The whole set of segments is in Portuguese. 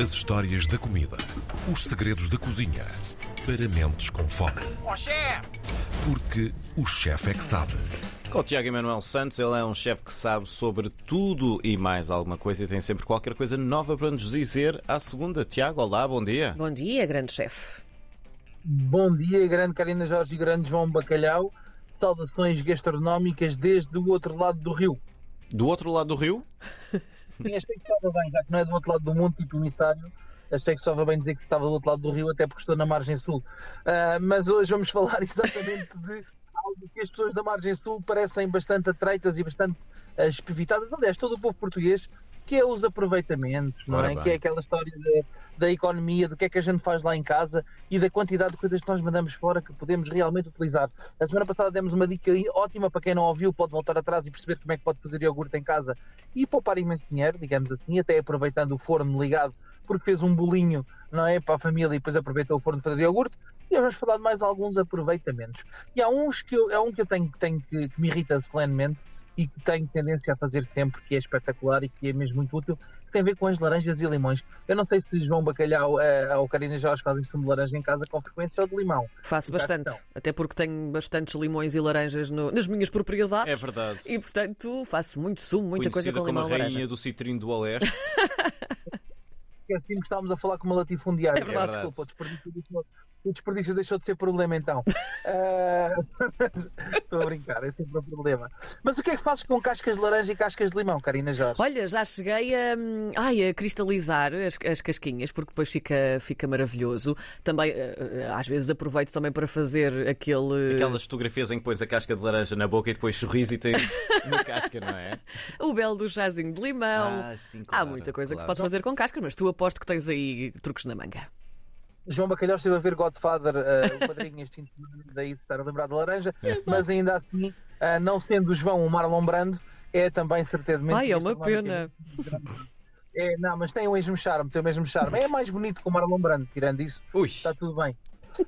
As histórias da comida. Os segredos da cozinha. Para mentes com fome. Ó chefe! Porque o chefe é que sabe. Com o Tiago Emanuel Santos, ele é um chefe que sabe sobre tudo e mais alguma coisa e tem sempre qualquer coisa nova para nos dizer à segunda. Tiago, olá, bom dia. Bom dia, grande chefe. Bom dia, grande Karina Jorge e grande João Bacalhau. Saudações gastronómicas desde o outro lado do rio. Do outro lado do rio? Sim, achei que estava bem, já que não é do outro lado do mundo, tipo emissário. Achei que estava bem dizer que estava do outro lado do rio, até porque estou na margem sul. Ah, mas hoje vamos falar exatamente de algo que as pessoas da margem sul parecem bastante atreitas e bastante ah, espivitadas. Aliás, todo o povo português, que é os aproveitamentos, não Ora é? bem. Que é aquela história da, da economia, do que é que a gente faz lá em casa e da quantidade de coisas que nós mandamos fora que podemos realmente utilizar. A semana passada demos uma dica ótima para quem não ouviu, pode voltar atrás e perceber como é que pode fazer iogurte em casa e poupar imenso dinheiro, digamos assim, até aproveitando o forno ligado, porque fez um bolinho, não é? Para a família e depois aproveitou o forno para fazer iogurte. E hoje vamos falar de mais alguns aproveitamentos. E há uns que eu, é um que eu tenho, tenho que, que me irrita solenemente e que tenho tendência a fazer sempre, que é espetacular e que é mesmo muito útil, que tem a ver com as laranjas e limões. Eu não sei se João Bacalhau eh, ou Karina Jorge fazem sumo de laranja em casa com frequência ou de limão. Faço a bastante, até porque tenho bastantes limões e laranjas no- nas minhas propriedades. É verdade. E portanto faço muito sumo, muita coisa Conhecida com como limão a e rainha laranja. do citrino do Oeste. que assim que estávamos a falar com uma latifundiária. É verdade. Desculpa, o desperdício, deixou, o desperdício deixou de ser problema então. Ah, Estou a brincar, é sempre um problema. Mas o que é que fazes com cascas de laranja e cascas de limão, Karina Jorge? Olha, já cheguei a, hum, ai, a cristalizar as, as casquinhas, porque depois fica, fica maravilhoso. Também, eh, eh, às vezes, aproveito também para fazer aquele. Aquelas fotografias em que pões a casca de laranja na boca e depois sorris e tens uma casca, não é? O belo do chazinho de limão. Ah, sim, Há claro, muita coisa que se claro. pode fazer com cascas, mas tu aposto que tens aí truques na manga. João Bacalhau esteve a ver Godfather, ah, o padrinho este daí de estar a lembrar de laranja, mas ainda assim, ah, não sendo o João o Marlon Brando, é também certeza Ai, é uma pena. É, não, mas tem o mesmo charme, tem o mesmo charme. É mais bonito que o Marlon Brando, tirando isso. Ui, Está tudo bem.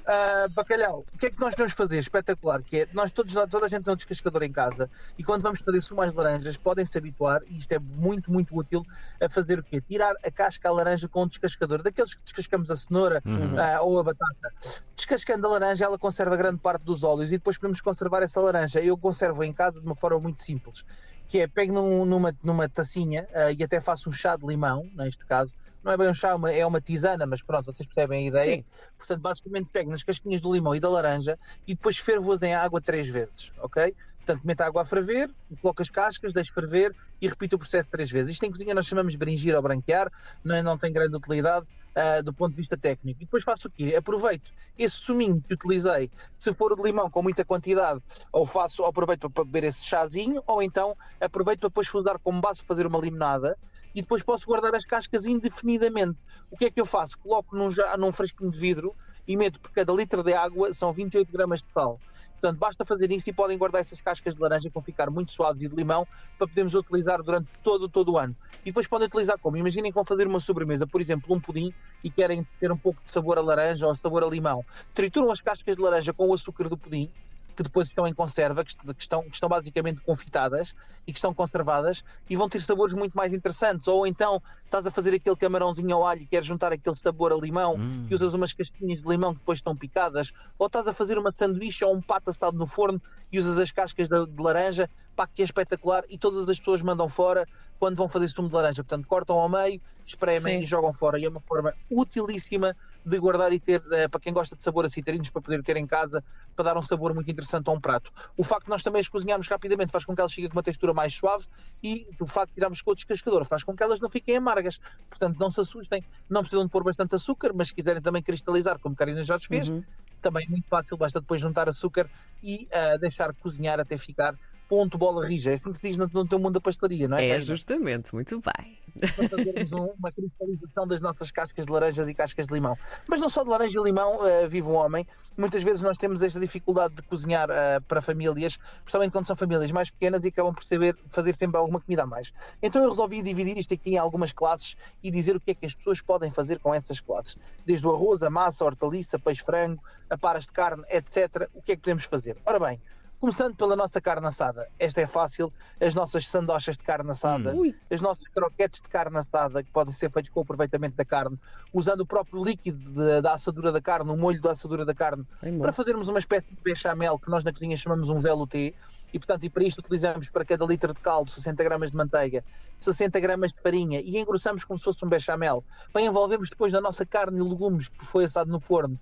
Ah, bacalhau, o que é que nós podemos fazer? Espetacular, que é nós todos, toda a gente tem um descascador em casa e quando vamos fazer sumo às laranjas podem se habituar, e isto é muito, muito útil, a fazer o quê? Tirar a casca à laranja com um descascador, daqueles que descascamos a cenoura Uhum. ah, ou a batata. Descascando a laranja, ela conserva grande parte dos óleos e depois podemos conservar essa laranja. Eu conservo em casa de uma forma muito simples, que é pego num- numa, numa tacinha ah, e até faço um chá de limão, neste caso. Não é bem um chá, é uma- é uma tisana, mas pronto, vocês percebem a ideia. Sim. Portanto, basicamente pego nas casquinhas do limão e da laranja e depois fervo-as em água três vezes, ok? Portanto, meto a água a ferver, coloco as cascas, deixo ferver e repito o processo três vezes. Isto em cozinha nós chamamos de bringir ou branquear, não, é- não tem grande utilidade ah, do ponto de vista técnico. E depois faço o quê? Aproveito esse suminho que utilizei, se for o de limão com muita quantidade, ou faço, ou aproveito para, para beber esse chazinho, ou então aproveito para depois usar como base para fazer uma limonada e depois posso guardar as cascas indefinidamente. O que é que eu faço? Coloco num, num fresquinho de vidro e meto por cada litro de água são 28 gramas de sal. Portanto, basta fazer isso e podem guardar essas cascas de laranja que vão ficar muito suaves e de limão para podermos utilizar durante todo, todo o ano. E depois podem utilizar como? Imaginem que vão fazer uma sobremesa, por exemplo, um pudim e querem ter um pouco de sabor a laranja ou sabor a limão. Trituram as cascas de laranja com o açúcar do pudim que depois estão em conserva, que est- que estão, que estão basicamente confitadas e que estão conservadas e vão ter sabores muito mais interessantes. Ou então estás a fazer aquele camarãozinho ao alho e queres juntar aquele sabor a limão Hum. e usas umas casquinhas de limão que depois estão picadas, ou estás a fazer uma sanduíche ou um pato assado no forno e usas as cascas de, de laranja, pá, que é espetacular e todas as pessoas mandam fora quando vão fazer sumo de laranja. Portanto, cortam ao meio, espremem Sim. e jogam fora. E é uma forma utilíssima de guardar e ter, eh, para quem gosta de sabor a citrinos, para poder ter em casa, para dar um sabor muito interessante a um prato. O facto de nós também as cozinharmos rapidamente faz com que elas cheguem com uma textura mais suave e o facto de tirarmos com o descascador faz com que elas não fiquem amargas. Portanto, não se assustem, não precisam de pôr bastante açúcar, mas se quiserem também cristalizar, como Karina Jorge fez, Uhum. também é muito fácil, basta depois juntar açúcar e ah, deixar cozinhar até ficar ponto bola rija. É assim que se diz no, no teu mundo da pastelaria, não é? É, Karina? justamente, muito bem. Para fazermos um- uma cristalização das nossas cascas de laranjas e cascas de limão. Mas não só de laranja e limão eh, vive um homem. Muitas vezes nós temos esta dificuldade de cozinhar eh, para famílias, principalmente quando são famílias mais pequenas e acabam por saber fazer sempre alguma comida a mais. Então eu resolvi dividir isto aqui em algumas classes e dizer o que é que as pessoas podem fazer com essas classes. Desde o arroz, a massa, a hortaliça, peixe frango, a paras de carne, etc. O que é que podemos fazer? Ora bem, Começando pela nossa carne assada. Esta é fácil. As nossas sandochas de carne assada, Ui. as nossas croquetes de carne assada, que podem ser feitos com o aproveitamento da carne, usando o próprio líquido de- da assadura da carne, o molho da assadura da carne, Bem bom. para fazermos uma espécie de bechamel que nós na cozinha chamamos um velouté. E, portanto, e para isto utilizamos para cada litro de caldo 60 gramas de manteiga, 60 gramas de farinha e engrossamos como se fosse um bechamel. Bem, envolvemos depois na nossa carne e legumes que foi assado no forno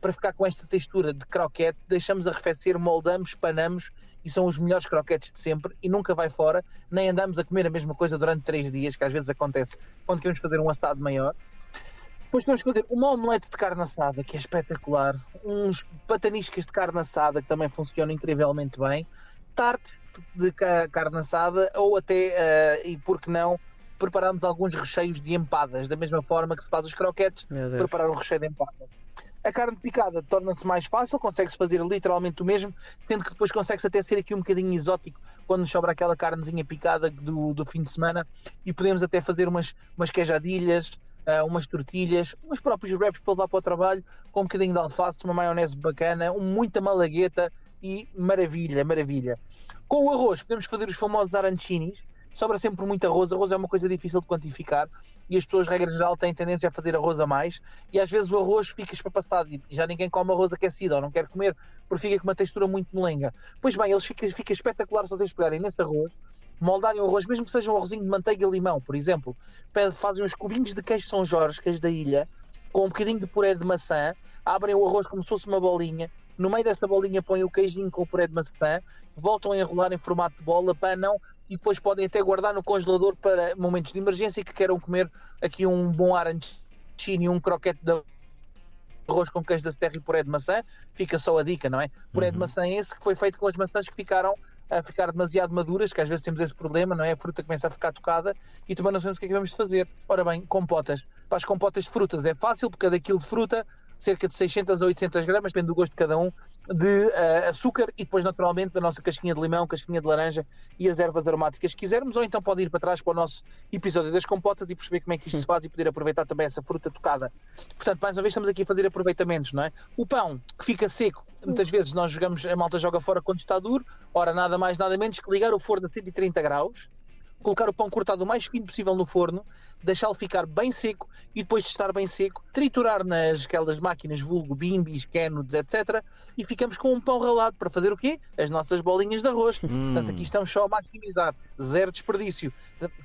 para ficar com esta textura de croquete, deixamos arrefecer, moldamos, panamos e são os melhores croquetes de sempre e nunca vai fora, nem andamos a comer a mesma coisa durante três dias, que às vezes acontece quando queremos fazer um assado maior. Depois vamos fazer uma omelete de carne assada, que é espetacular, uns pataniscas de carne assada, que também funcionam incrivelmente bem, tarte de ca- carne assada, ou até, eh, e por que não, preparamos alguns recheios de empadas, da mesma forma que se faz os croquetes, preparar um recheio de empada. A carne picada torna-se mais fácil, consegue-se fazer literalmente o mesmo, tendo que depois consegue-se até ser aqui um bocadinho exótico quando nos sobra aquela carnezinha picada do, do fim de semana e podemos até fazer umas, umas queijadilhas, ah, umas tortilhas, uns próprios wraps para levar para o trabalho, com um bocadinho de alface, uma maionese bacana, um, muita malagueta e maravilha, maravilha. Com o arroz podemos fazer os famosos arancinis, sobra sempre muito arroz, arroz é uma coisa difícil de quantificar e as pessoas, regra geral, têm tendência a fazer arroz a mais e às vezes o arroz fica espapassado e já ninguém come arroz aquecido ou não quer comer porque fica com uma textura muito molenga. Pois bem, eles fica, fica espetacular se vocês pegarem nesse arroz, moldarem o arroz, mesmo que seja um arrozinho de manteiga e limão, por exemplo, fazem uns cubinhos de queijo São Jorge, queijo da ilha, com um bocadinho de puré de maçã, abrem o arroz como se fosse uma bolinha, no meio dessa bolinha põem o queijinho com o puré de maçã, voltam a enrolar em formato de bola, panam e depois podem até guardar no congelador para momentos de emergência que queiram comer aqui um bom arancini, um croquete de arroz com queijo da terra e puré de maçã, fica só a dica, não é? Puré de Uhum. maçã é esse que foi feito com as maçãs que ficaram a ficar demasiado maduras, que às vezes temos esse problema, não é? A fruta começa a ficar tocada e também não sabemos o que é que vamos fazer. Ora bem, compotas. Para as compotas de frutas é fácil, porque cada quilo de fruta, cerca de 600 a 800 gramas, depende do gosto de cada um, de eh, açúcar e depois naturalmente da nossa casquinha de limão, casquinha de laranja e as ervas aromáticas que quisermos, ou então pode ir para trás para o nosso episódio das compotas e perceber como é que isto se faz e poder aproveitar também essa fruta tocada. Portanto, mais uma vez estamos aqui a fazer aproveitamentos, não é? O pão que fica seco, muitas vezes nós jogamos, a malta joga fora quando está duro, ora nada mais nada menos que ligar o forno a 130 graus, colocar o pão cortado o mais fino possível no forno, deixá-lo ficar bem seco e depois de estar bem seco, triturar nas aquelas máquinas vulgo, bimbis, canudos, etc. E ficamos com um pão ralado para fazer o quê? As nossas bolinhas de arroz. Portanto, aqui estamos só a maximizar, zero desperdício.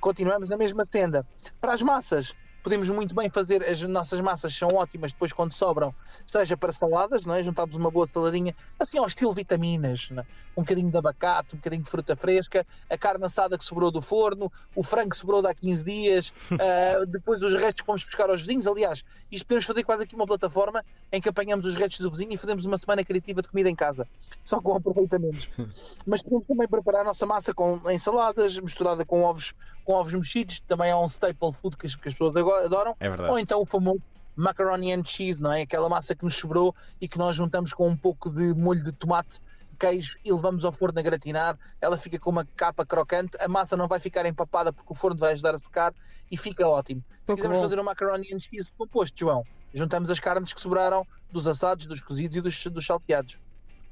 Continuamos na mesma senda. Para as massas, podemos muito bem fazer, as nossas massas são ótimas depois quando sobram, seja para saladas, não é? juntamos uma boa saladinha, assim ao estilo vitaminas, é? um bocadinho de abacate, um bocadinho de fruta fresca, a carne assada que sobrou do forno, o frango que sobrou de há 15 dias, ah, depois os restos que vamos buscar aos vizinhos. Aliás, isto podemos fazer quase aqui uma plataforma em que apanhamos os restos do vizinho e fazemos uma semana criativa de comida em casa, só com aproveitamentos. Mas podemos também preparar a nossa massa com ensaladas, misturada com ovos, com ovos mexidos, também é um staple food que as, que as pessoas agora adoram. É verdade. Ou então o famoso macaroni and cheese, não é? Aquela massa que nos sobrou e que nós juntamos com um pouco de molho de tomate, queijo e levamos ao forno a gratinar. Ela fica com uma capa crocante. A massa não vai ficar empapada porque o forno vai ajudar a secar e fica ótimo. Se quisermos bom. fazer um macaroni and cheese composto, João, juntamos as carnes que sobraram dos assados, dos cozidos e dos, dos salteados.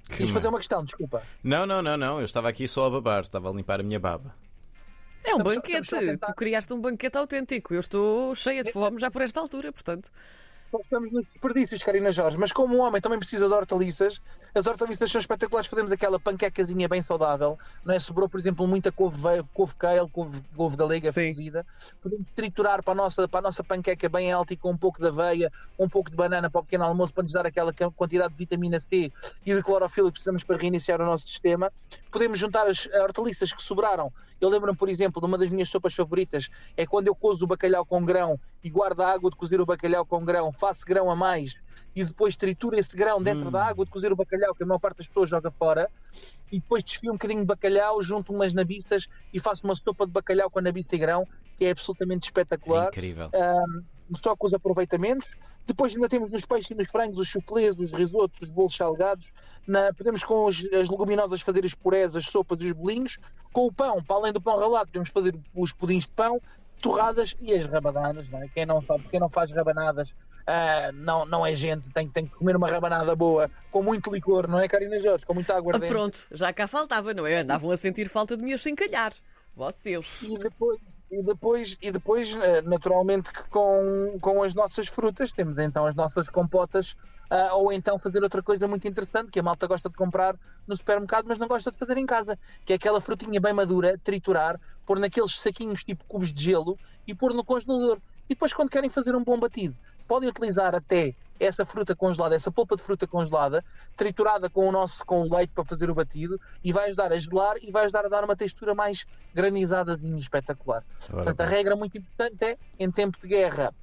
Que Quis fazer ma- uma questão, desculpa. Não, não, não, não. Eu estava aqui só a babar, estava a limpar a minha baba. É um Estamos- banquete. estamos Tu criaste um banquete autêntico. Eu estou cheia de fome já por esta altura, portanto. Estamos nos desperdícios, Karina Jorge, mas como um homem também precisa de hortaliças, as hortaliças são espetaculares. Fazemos aquela panquecazinha bem saudável, não é? Sobrou, por exemplo, muita couve, ve- couve kale, couve, couve galega cozida. Podemos triturar para a, nossa, para a nossa panqueca bem alta e com um pouco de aveia, um pouco de banana para o pequeno almoço, para nos dar aquela quantidade de vitamina C e de clorofila que precisamos para reiniciar o nosso sistema. Podemos juntar as hortaliças que sobraram. Eu lembro-me, por exemplo, de uma das minhas sopas favoritas, é quando eu cozo o bacalhau com grão e guardo a água de cozer o bacalhau com grão, faço grão a mais e depois trituro esse grão dentro Hum. da água de cozer o bacalhau, que a maior parte das pessoas joga fora, e depois desfio um bocadinho de bacalhau, junto umas nabiças e faço uma sopa de bacalhau com a nabiça e grão, que é absolutamente É espetacular incrível. só com os aproveitamentos. Depois ainda temos nos peixes e nos frangos, os chuflês, os risotos, os bolos salgados. Na- podemos com os- as leguminosas fazer as purés, as sopas e os bolinhos. Com o pão, para além do pão ralado, podemos fazer os pudins de pão, torradas e as rabanadas. Não é? Quem não sabe, quem não faz rabanadas ah, não, não é gente, tem, tem que comer uma rabanada boa, com muito licor, não é, Karina Jorge? Com muita água Ah, pronto, já cá faltava, não é? Andavam a sentir falta de me achincalhar. Vocês. E depois, e depois, e depois eh, naturalmente, que com, com as nossas frutas, temos então as nossas compotas, ah, ou então fazer outra coisa muito interessante, que a malta gosta de comprar no supermercado, mas não gosta de fazer em casa, que é aquela frutinha bem madura, triturar, pôr naqueles saquinhos tipo cubos de gelo e pôr no congelador. E depois, quando querem fazer um bom batido, podem utilizar até essa fruta congelada, essa polpa de fruta congelada, triturada com o nosso com o leite para fazer o batido, e vai ajudar a gelar e vai ajudar a dar uma textura mais granizada e espetacular. Ora Portanto, a regra muito importante é, em tempo de guerra,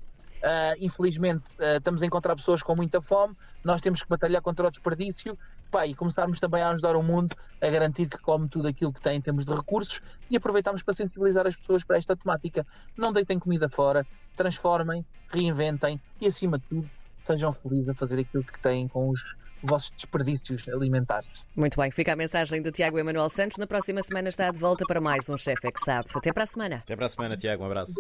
ah, infelizmente ah, estamos a encontrar pessoas com muita fome, nós temos que batalhar contra o desperdício pá, e começarmos também a ajudar o mundo a garantir que come tudo aquilo que tem em termos de recursos e aproveitarmos para sensibilizar as pessoas para esta temática. Não deitem comida fora, transformem, reinventem e, acima de tudo, sejam felizes a fazer aquilo que têm com os vossos desperdícios alimentares. Muito bem, fica a mensagem de Tiago Emanuel Santos. Na próxima semana está de volta para mais um Chefe é que Sabe. Até para a semana. Até para a semana, Tiago. Um abraço.